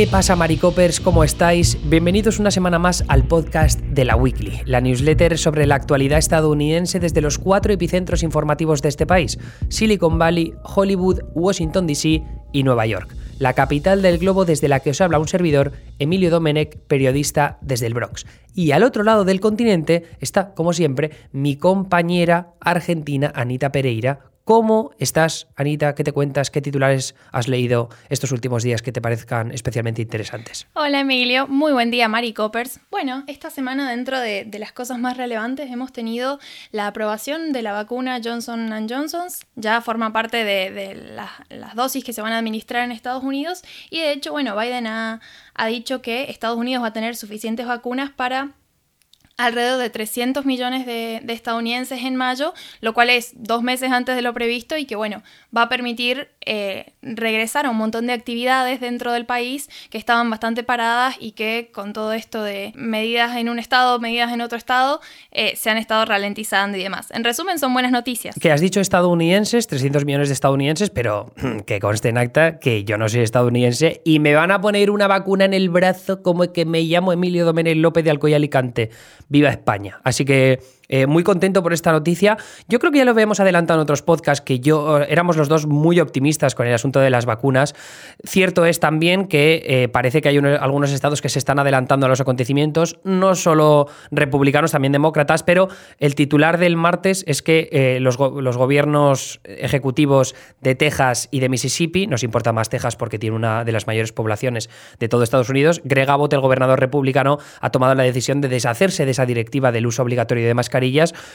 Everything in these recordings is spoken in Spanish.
¿Qué pasa, Maricopers? ¿Cómo estáis? Bienvenidos una semana más al podcast de la Weekly, la newsletter sobre la actualidad estadounidense desde los cuatro epicentros informativos de este país: Silicon Valley, Hollywood, Washington DC y Nueva York, la capital del globo desde la que os habla un servidor, Emilio Domenech, periodista desde el Bronx. Y al otro lado del continente está, como siempre, mi compañera argentina, Anita Pereira, ¿Cómo estás, Anita? ¿Qué te cuentas? ¿Qué titulares has leído estos últimos días que te parezcan especialmente interesantes? Hola, Emilio. Muy buen día, Mari Coppers. Bueno, esta semana dentro de, las cosas más relevantes hemos tenido la aprobación de la vacuna Johnson Johnson. Ya forma parte de, las dosis que se van a administrar en Estados Unidos. Y de hecho, bueno, Biden ha, dicho que Estados Unidos va a tener suficientes vacunas para alrededor de 300 millones de, estadounidenses en mayo, lo cual es dos meses antes de lo previsto y que bueno, va a permitir eh, regresar a un montón de actividades dentro del país que estaban bastante paradas y que con todo esto de medidas en un estado, medidas en otro estado, eh, se han estado ralentizando y demás. En resumen, son buenas noticias. Que has dicho estadounidenses, 300 millones de estadounidenses, pero que conste en acta que yo no soy estadounidense y me van a poner una vacuna en el brazo como que me llamo Emilio Domenech López de Alcoy Alicante viva España. Así que eh, muy contento por esta noticia. Yo creo que ya lo habíamos adelantado en otros podcasts, que yo eh, éramos los dos muy optimistas con el asunto de las vacunas. Cierto es también que eh, parece que hay algunos estados que se están adelantando a los acontecimientos, no solo republicanos, también demócratas, pero el titular del martes es que los, los, gobiernos ejecutivos de Texas y de Mississippi, nos importa más Texas porque tiene una de las mayores poblaciones de todo Estados Unidos, Greg Abbott, el gobernador republicano, ha tomado la decisión de deshacerse de esa directiva del uso obligatorio de mascarillas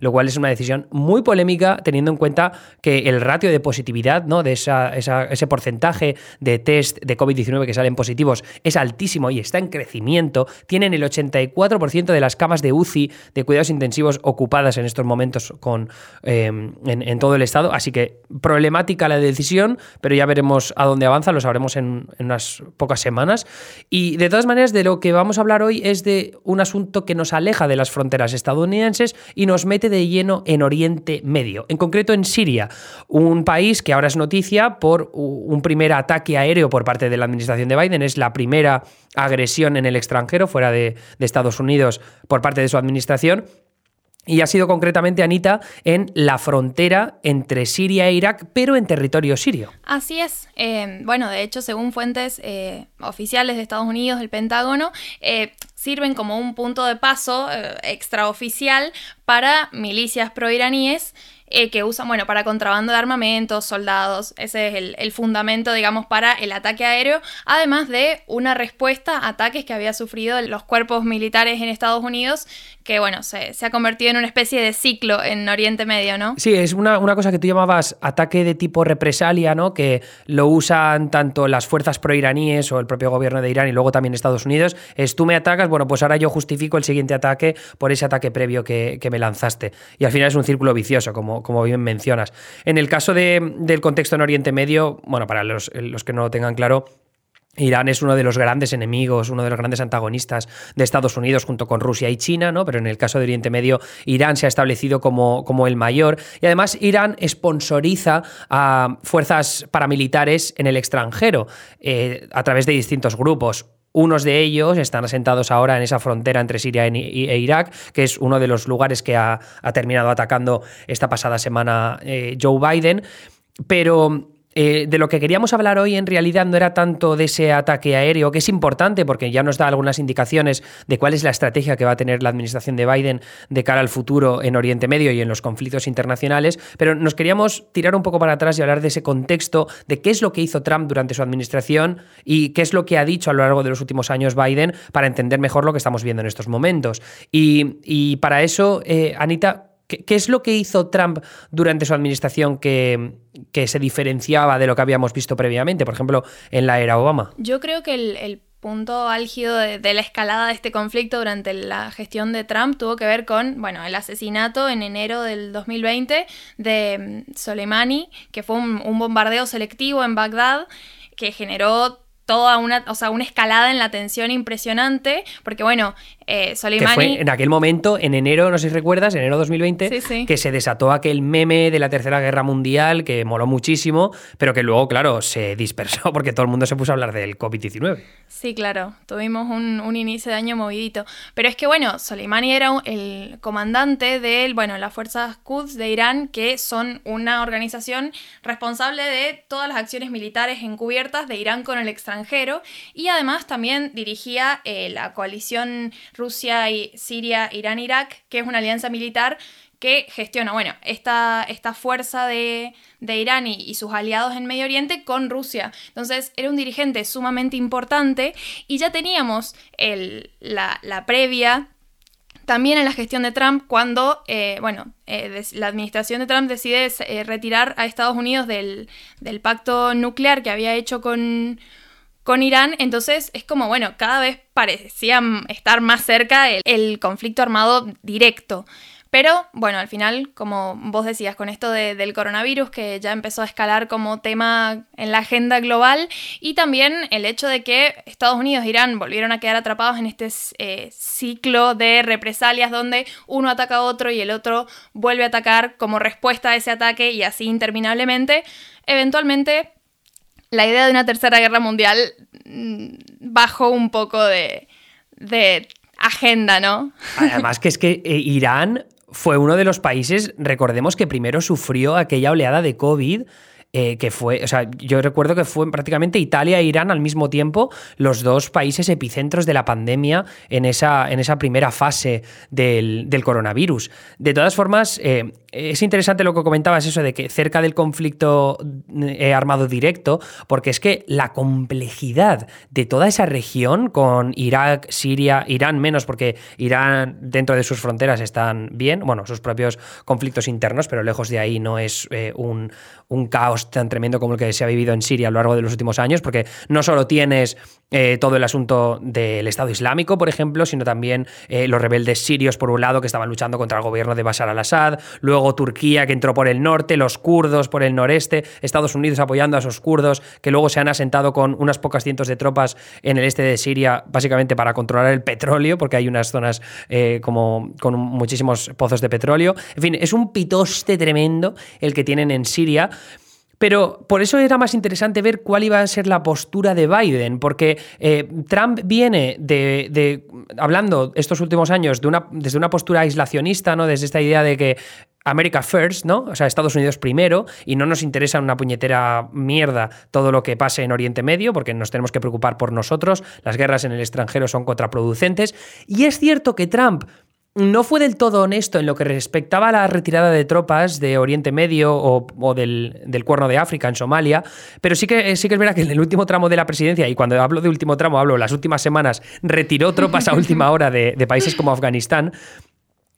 lo cual es una decisión muy polémica teniendo en cuenta que el ratio de positividad, ¿no? de ese porcentaje de test de COVID-19 que salen positivos es altísimo y está en crecimiento. Tienen el 84% de las camas de UCI de cuidados intensivos ocupadas en estos momentos con, em, en, todo el estado, así que problemática la decisión, pero ya veremos a dónde avanza, lo sabremos en unas pocas semanas. Y de todas maneras, de lo que vamos a hablar hoy es de un asunto que nos aleja de las fronteras estadounidenses y nos mete de lleno en Oriente Medio, en concreto en Siria, un país que ahora es noticia por un primer ataque aéreo por parte de la administración de Biden, es la primera agresión en el extranjero fuera de, Estados Unidos por parte de su administración. Y ha sido concretamente, Anita, en la frontera entre Siria e Irak, pero en territorio sirio. Así es. Eh, bueno, de hecho, según fuentes eh, oficiales de Estados Unidos, del Pentágono, eh, sirven como un punto de paso extraoficial para milicias proiraníes eh, que usan, bueno, para contrabando de armamentos, soldados. Ese es el, el, fundamento, digamos, para el ataque aéreo, además de una respuesta a ataques que había sufrido los cuerpos militares en Estados Unidos, que, bueno, se, se ha convertido en una especie de ciclo en Oriente Medio, ¿no? Sí, es una, una, cosa que tú llamabas ataque de tipo represalia, ¿no? Que lo usan tanto las fuerzas proiraníes o el propio gobierno de Irán y luego también Estados Unidos. Es tú me atacas, bueno, pues ahora yo justifico el siguiente ataque por ese ataque previo que, que me lanzaste. Y al final es un círculo vicioso, como como, bien mencionas. En el caso del contexto en Oriente Medio, bueno, para los, que no lo tengan claro, Irán es uno de los grandes enemigos, uno de los grandes antagonistas de Estados Unidos junto con Rusia y China, ¿no? Pero en el caso de Oriente Medio, Irán se ha establecido como, como el mayor. Y además, Irán sponsoriza a fuerzas paramilitares en el extranjero eh, a través de distintos grupos. Unos de ellos están asentados ahora en esa frontera entre Siria e Irak, que es uno de los lugares que ha, terminado atacando esta pasada semana eh, Joe Biden. Pero eh, de lo que queríamos hablar hoy en realidad no era tanto de ese ataque aéreo, que es importante porque ya nos da algunas indicaciones de cuál es la estrategia que va a tener la administración de Biden de cara al futuro en Oriente Medio y en los conflictos internacionales, pero nos queríamos tirar un poco para atrás y hablar de ese contexto, de qué es lo que hizo Trump durante su administración y qué es lo que ha dicho a lo largo de los últimos años Biden para entender mejor lo que estamos viendo en estos momentos. Y, para eso, eh, Anita, ¿Qué, es lo que hizo Trump durante su administración que, se diferenciaba de lo que habíamos visto previamente, por ejemplo, en la era Obama? Yo creo que el, punto álgido de, la escalada de este conflicto durante la gestión de Trump tuvo que ver con, bueno, el asesinato en enero del 2020 de mm, Soleimani, que fue un bombardeo selectivo en Bagdad que generó toda una, o sea, una escalada en la tensión impresionante, porque bueno, eh, Soleimani... Que fue en aquel momento, en enero, no sé si recuerdas, enero 2020, que se desató aquel meme de la Tercera Guerra Mundial, que moló muchísimo, pero que luego, claro, se dispersó porque todo el mundo se puso a hablar del COVID-19. Sí, claro, tuvimos un, un, inicio de año movidito. Pero es que, bueno, Soleimani era el comandante de, bueno, las fuerzas Quds de Irán, que son una organización responsable de todas las acciones militares encubiertas de Irán con el extranjero, y además también dirigía eh, la coalición Rusia, y Siria, Irán, Irak, que es una alianza militar que gestiona, bueno, esta, esta fuerza de, Irán y, sus aliados en Medio Oriente con Rusia. Entonces era un dirigente sumamente importante y ya teníamos el, la, previa también en la gestión de Trump cuando, eh, bueno, eh, la administración de Trump decide retirar a Estados Unidos del, del, pacto nuclear que había hecho con, con Irán, entonces es como, bueno, cada vez parecía estar más cerca el, conflicto armado directo. Pero bueno, al final, como vos decías, con esto del coronavirus que ya empezó a escalar como tema en la agenda global y también el hecho de que Estados Unidos e Irán volvieron a quedar atrapados en este eh, ciclo de represalias donde uno ataca a otro y el otro vuelve a atacar como respuesta a ese ataque y así interminablemente, eventualmente la idea de una tercera guerra mundial mm, bajó un poco de, agenda, ¿no? Además que es que eh, Irán fue uno de los países, recordemos que primero sufrió aquella oleada de COVID eh, que fue, o sea, yo recuerdo que fue prácticamente Italia e Irán al mismo tiempo los dos países epicentros de la pandemia en esa, en esa primera fase del, coronavirus. De todas formas, eh, es interesante lo que comentabas, eso de que cerca del conflicto eh, armado directo, porque es que la complejidad de toda esa región, con Irak, Siria, Irán menos, porque Irán dentro de sus fronteras están bien, bueno, sus propios conflictos internos, pero lejos de ahí no es un, un caos tan tremendo como el que se ha vivido en Siria a lo largo de los últimos años, porque no solo tienes eh, todo el asunto del Estado Islámico, por ejemplo, sino también eh, los rebeldes sirios, por un lado, que estaban luchando contra el gobierno de Bashar al-Assad, luego Turquía, que entró por el norte, los kurdos por el noreste, Estados Unidos apoyando a esos kurdos, que luego se han asentado con unas pocas cientos de tropas en el este de Siria, básicamente para controlar el petróleo, porque hay unas zonas eh, como con muchísimos pozos de petróleo. En fin, es un pitoste tremendo el que tienen en Siria. Pero por eso era más interesante ver cuál iba a ser la postura de Biden, porque eh, Trump viene de, hablando estos últimos años de una, desde una postura aislacionista, ¿no? Desde esta idea de que America First, ¿no? O sea, Estados Unidos primero, y no nos interesa una puñetera mierda todo lo que pase en Oriente Medio, porque nos tenemos que preocupar por nosotros, las guerras en el extranjero son contraproducentes. Y es cierto que Trump no fue del todo honesto en lo que respectaba a la retirada de tropas de Oriente Medio o, del, Cuerno de África en Somalia, pero sí que, sí que es verdad que en el último tramo de la presidencia, y cuando hablo de último tramo hablo las últimas semanas, retiró tropas a última hora de países como Afganistán.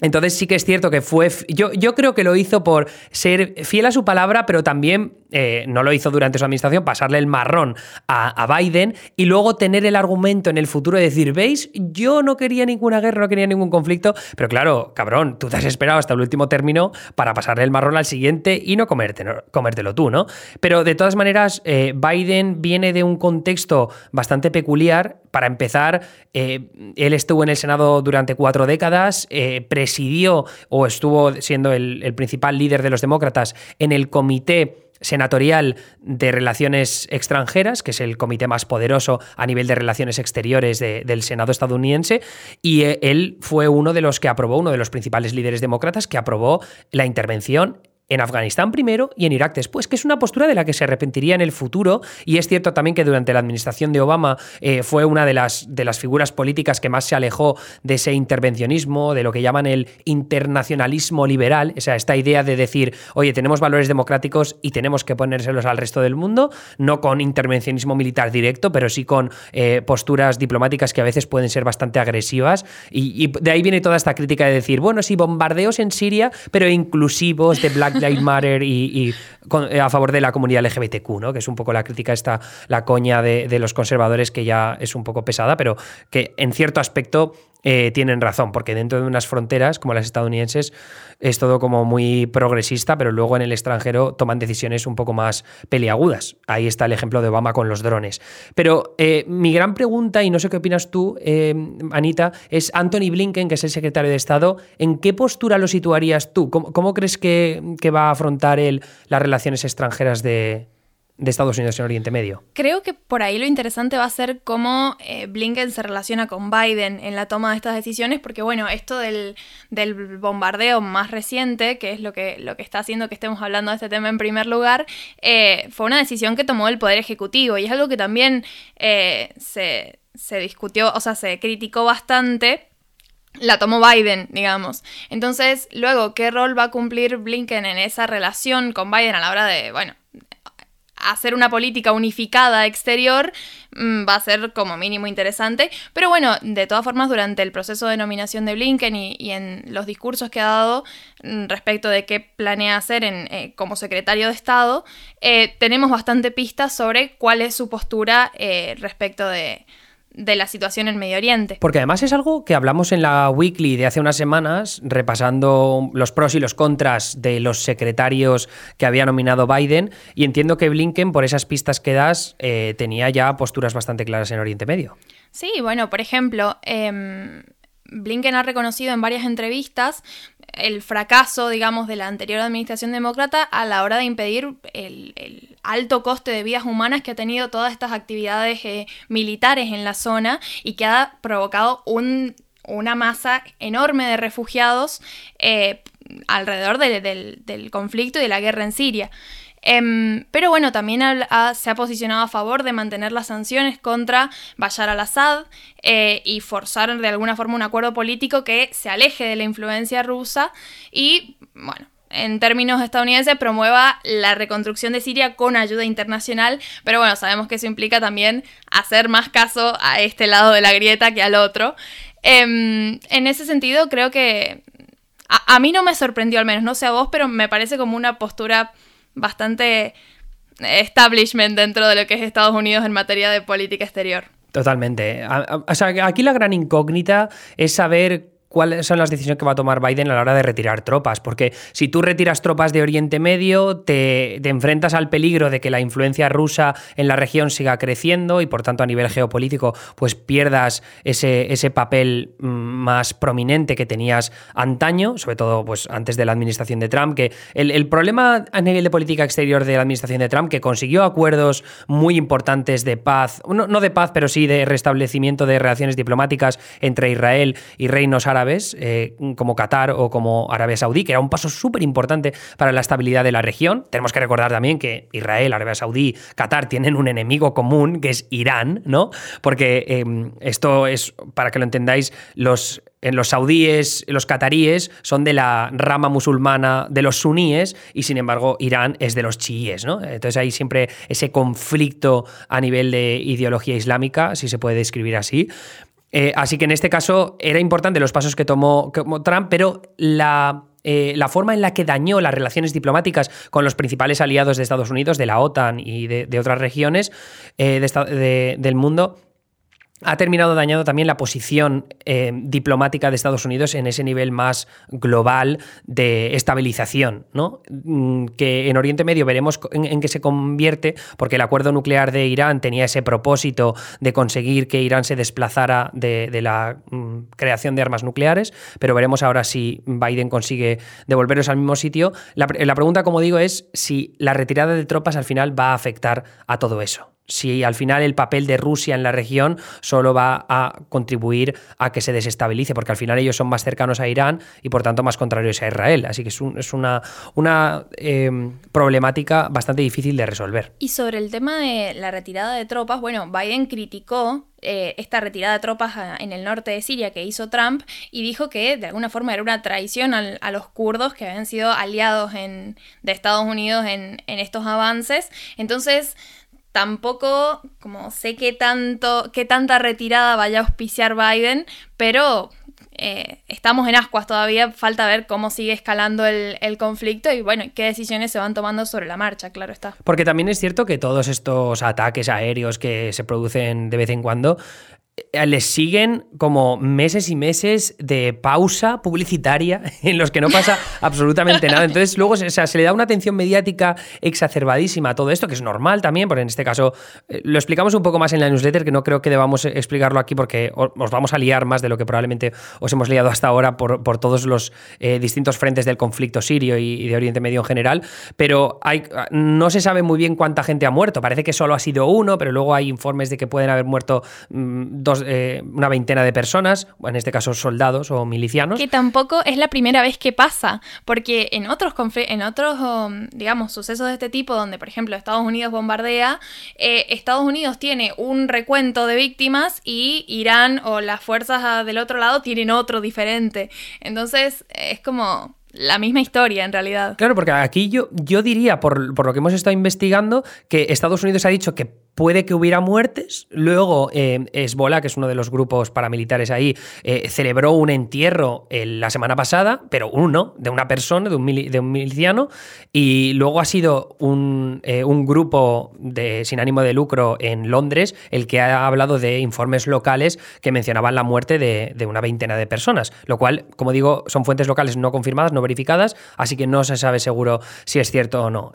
Entonces sí que es cierto que fue... Yo, yo creo que lo hizo por ser fiel a su palabra, pero también eh, no lo hizo durante su administración, pasarle el marrón a, Biden y luego tener el argumento en el futuro de decir, ¿veis? Yo no quería ninguna guerra, no quería ningún conflicto, pero claro, cabrón, tú te has esperado hasta el último término para pasarle el marrón al siguiente y no, comértelo tú, ¿no? Pero de todas maneras, eh, Biden viene de un contexto bastante peculiar. Para empezar, eh, él estuvo en el Senado durante cuatro décadas, presidió o estuvo siendo el, el principal líder de los demócratas en el comité senatorial de Relaciones Extranjeras, que es el comité más poderoso a nivel de relaciones exteriores del Senado estadounidense, y eh, él fue uno de los que aprobó, uno de los principales líderes demócratas que aprobó la intervención en Afganistán primero y en Irak después, que es una postura de la que se arrepentiría en el futuro. Y es cierto también que durante la administración de Obama eh, fue una de las, de las figuras políticas que más se alejó de ese intervencionismo, de lo que llaman el internacionalismo liberal, o sea, esta idea de decir, oye, tenemos valores democráticos y tenemos que ponérselos al resto del mundo, no con intervencionismo militar directo, pero sí con eh, posturas diplomáticas que a veces pueden ser bastante agresivas. Y, y, de ahí viene toda esta crítica de decir, bueno, sí, bombardeos en Siria, pero inclusivos de Black Lives Matter y, eh, a favor de la comunidad LGBTQ, ¿no? que es un poco la crítica, esta, la coña de, los conservadores que ya es un poco pesada, pero que en cierto aspecto eh, tienen razón, porque dentro de unas fronteras como las estadounidenses es todo como muy progresista, pero luego en el extranjero toman decisiones un poco más peliagudas. Ahí está el ejemplo de Obama con los drones. Pero eh, mi gran pregunta, y no sé qué opinas tú, eh, Anita, es Anthony Blinken, que es el secretario de Estado, ¿en qué postura lo situarías tú? ¿Cómo, crees que, va a afrontar las relaciones extranjeras de, Estados Unidos en Oriente Medio. Creo que por ahí lo interesante va a ser cómo eh, Blinken se relaciona con Biden en la toma de estas decisiones, porque bueno, esto del, bombardeo más reciente, que es lo que, está haciendo que estemos hablando de este tema en primer lugar, eh, fue una decisión que tomó el Poder Ejecutivo y es algo que también eh, se discutió, o sea, se criticó bastante la tomó Biden, digamos. Entonces, luego, ¿qué rol va a cumplir Blinken en esa relación con Biden a la hora de, bueno, hacer una política unificada exterior mm, va a ser como mínimo interesante. Pero bueno, de todas formas, durante el proceso de nominación de Blinken y, en los discursos que ha dado mm, respecto de qué planea hacer en, eh, como secretario de Estado, eh, tenemos bastante pistas sobre cuál es su postura eh, respecto de, de la situación en Medio Oriente. Porque además es algo que hablamos en la weekly de hace unas semanas, repasando los pros y los contras de los secretarios que había nominado Biden, y entiendo que Blinken, por esas pistas que das, eh, tenía ya posturas bastante claras en Oriente Medio. Sí, bueno, por ejemplo, em, Blinken ha reconocido en varias entrevistas el fracaso, digamos, de la anterior administración demócrata a la hora de impedir el, alto coste de vidas humanas que ha tenido todas estas actividades eh, militares en la zona y que ha provocado una masa enorme de refugiados eh, alrededor del conflicto y de la guerra en Siria. Em, pero bueno, también se ha posicionado a favor de mantener las sanciones contra Bashar al-Assad eh, y forzar de alguna forma un acuerdo político que se aleje de la influencia rusa y, bueno, en términos estadounidenses, promueva la reconstrucción de Siria con ayuda internacional, pero bueno, sabemos que eso implica también hacer más caso a este lado de la grieta que al otro. Em, en ese sentido, creo que a, a mí no me sorprendió, al menos no sé a vos, pero me parece como una postura bastante establishment dentro de lo que es Estados Unidos en materia de política exterior. Totalmente. O sea, aquí la gran incógnita es saber cuáles son las decisiones que va a tomar Biden a la hora de retirar tropas, porque si tú retiras tropas de Oriente Medio, te, enfrentas al peligro de que la influencia rusa en la región siga creciendo y por tanto a nivel geopolítico pues pierdas ese, ese papel mm, más prominente que tenías antaño, sobre todo pues antes de la administración de Trump, que el, problema a nivel de política exterior de la administración de Trump, que consiguió acuerdos muy importantes de paz, no, no de paz, pero sí de restablecimiento de relaciones diplomáticas entre Israel y reinos árabes, eh, como Qatar o como Arabia Saudí, que era un paso súper importante para la estabilidad de la región. Tenemos que recordar también que Israel, Arabia Saudí, Qatar tienen un enemigo común, que es Irán, ¿no? Porque em, esto es, para que lo entendáis, los en los saudíes, los cataríes son de la rama musulmana de los suníes y sin embargo Irán es de los chiíes, ¿no? Entonces hay siempre ese conflicto a nivel de ideología islámica, si se puede describir así. Eh, así que en este caso era importante los pasos que tomó, Trump, pero eh, la, forma en la que dañó las relaciones diplomáticas con los principales aliados de Estados Unidos, de la OTAN y de, otras regiones eh, del mundo, ha terminado dañando también la posición eh, diplomática de Estados Unidos en ese nivel más global de estabilización, ¿no? Mm, que en Oriente Medio veremos en, qué se convierte, porque el acuerdo nuclear de Irán tenía ese propósito de conseguir que Irán se desplazara de, la mm, creación de armas nucleares, pero veremos ahora si Biden consigue devolverlos al mismo sitio. la pregunta, como digo, es si la retirada de tropas al final va a afectar a todo eso si al final el papel de Rusia en la región solo va a contribuir a que se desestabilice, porque al final ellos son más cercanos a Irán y por tanto más contrarios a Israel. Así que es, una, una em, problemática bastante difícil de resolver. Y sobre el tema de la retirada de tropas, bueno, Biden criticó eh, esta retirada de tropas en el norte de Siria que hizo Trump y dijo que de alguna forma era una traición a los kurdos que habían sido aliados de Estados Unidos en, en estos avances. Entonces, Tampoco, como sé que tanto, qué tanta retirada vaya a auspiciar Biden, pero eh, estamos en ascuas todavía, falta ver cómo sigue escalando el, el, conflicto y bueno, qué decisiones se van tomando sobre la marcha, claro está. Porque también es cierto que todos estos ataques aéreos que se producen de vez en cuando les siguen como meses y meses de pausa publicitaria en los que no pasa absolutamente nada. Entonces luego se le da una atención mediática exacerbadísima a todo esto, que es normal también, porque en este caso eh, lo explicamos un poco más en la newsletter, que no creo que debamos explicarlo aquí porque os vamos a liar más de lo que probablemente os hemos liado hasta ahora por, por todos los eh, distintos frentes del conflicto sirio y, de Oriente Medio en general, pero hay, no se sabe muy bien cuánta gente ha muerto. Parece que solo ha sido uno, pero luego hay informes de que pueden haber muerto eh, una veintena de personas, en este caso soldados o milicianos. Que tampoco es la primera vez que pasa, porque en otros, en otros um, digamos, sucesos de este tipo, donde por ejemplo Estados Unidos bombardea, eh, Estados Unidos tiene un recuento de víctimas y Irán o las fuerzas ah, del otro lado tienen otro diferente. Entonces es como la misma historia en realidad. Claro, porque aquí yo, yo diría, por, por, lo que hemos estado investigando, que Estados Unidos ha dicho que puede que hubiera muertes. Luego, eh, Esbola, que es uno de los grupos paramilitares ahí, eh, celebró un entierro eh, la semana pasada, pero uno, de una persona, de un, de un miliciano. Y luego ha sido un, eh, un, grupo de, sin ánimo de lucro en Londres el que ha hablado de informes locales que mencionaban la muerte de, de una veintena de personas. Lo cual, como digo, son fuentes locales no confirmadas, no verificadas, así que no se sabe seguro si es cierto o no.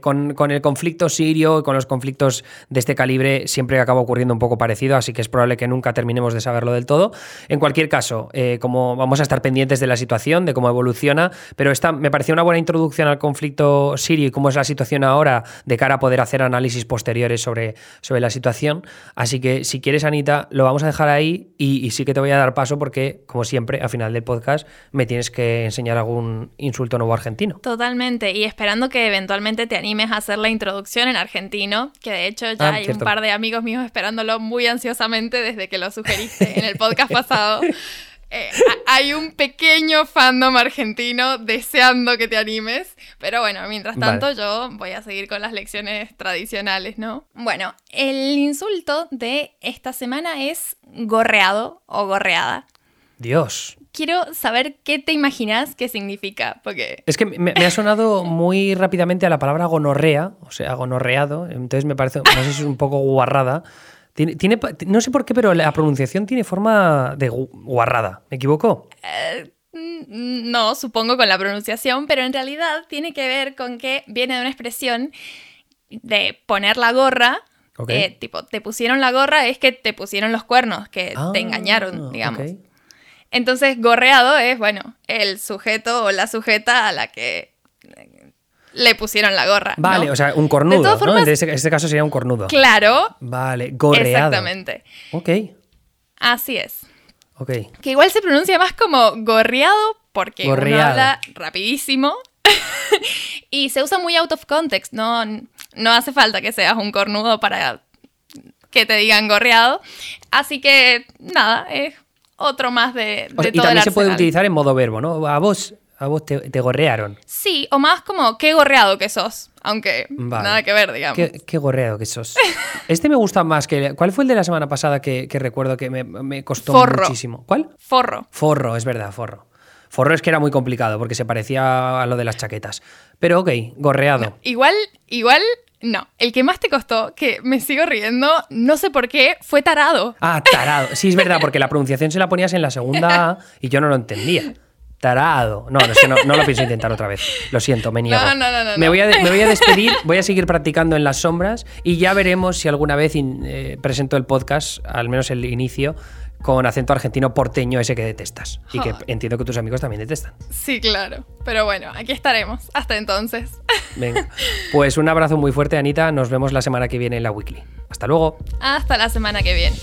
con, con el conflicto sirio con los conflictos de este calibre siempre acaba ocurriendo un poco parecido, así que es probable que nunca terminemos de saberlo del todo. En cualquier caso, eh, como vamos a estar pendientes de la situación, de cómo evoluciona, pero esta me pareció una buena introducción al conflicto sirio y cómo es la situación ahora de cara a poder hacer análisis posteriores sobre, sobre la situación. Así que si quieres, Anita, lo vamos a dejar ahí y, y sí que te voy a dar paso porque, como siempre, al final del podcast me tienes que enseñar algún insulto nuevo argentino. Totalmente, y esperando que eventualmente te animes a hacer la introducción en argentino, que de hecho ya Ah, hay un par de amigos míos esperándolo muy ansiosamente desde que lo sugeriste en el podcast pasado. Eh, hay un pequeño fandom argentino deseando que te animes, pero bueno, mientras tanto yo voy a seguir con las lecciones tradicionales, ¿no? Bueno, el insulto de esta semana es gorreado o gorreada. Dios quiero saber qué te imaginas que significa, porque... Es que me, ha sonado muy rápidamente a la palabra gonorrea, o sea, gonorreado, entonces me parece, no sé si es un poco guarrada. Tiene, no sé por qué, pero la pronunciación tiene forma de guarrada. ¿Me equivoco? Eh, no, supongo con la pronunciación, pero en realidad tiene que ver con que viene de una expresión de poner la gorra. Eh, tipo, te pusieron la gorra es que te pusieron los cuernos, que te ah, engañaron, digamos. Entonces, gorreado es, bueno, el sujeto o la sujeta a la que le pusieron la gorra. Vale, o sea, un cornudo, ¿no? En este, caso sería un cornudo. Claro. Vale, gorreado. Exactamente. Ok. Así es. Ok. Que igual se pronuncia más como gorreado porque uno habla rapidísimo y se usa muy out of context, no, no hace falta que seas un cornudo para que te digan gorreado. Así que nada, es otro más de, de Y también se puede utilizar en modo verbo, ¿no? A vos, a vos te, gorrearon. Sí, o más como qué gorreado que sos. Aunque nada que ver, digamos. Qué, gorreado que sos. Este me gusta más que. ¿Cuál fue el de la semana pasada que, recuerdo que me, costó muchísimo? ¿Cuál? Forro. Forro, es verdad, forro. Forro es que era muy complicado porque se parecía a lo de las chaquetas. Pero ok, gorreado. igual, igual no, el que más te costó, que me sigo riendo, no sé por qué, fue tarado. Ah, tarado. Sí, es verdad, porque la pronunciación se la ponías en la segunda y yo no lo entendía. Tarado. No, es que no, lo pienso intentar otra vez. Lo siento, me niego. No, no, no, me, voy a me voy a despedir, voy a seguir practicando en las sombras y ya veremos si alguna vez eh, presento el podcast, al menos el inicio, con acento argentino porteño ese que detestas y que entiendo que tus amigos también detestan. Sí, claro. Pero bueno, aquí estaremos. Hasta entonces. Venga. Pues un abrazo muy fuerte, Anita. Nos vemos la semana que viene en la Weekly. Hasta luego. Hasta la semana que viene.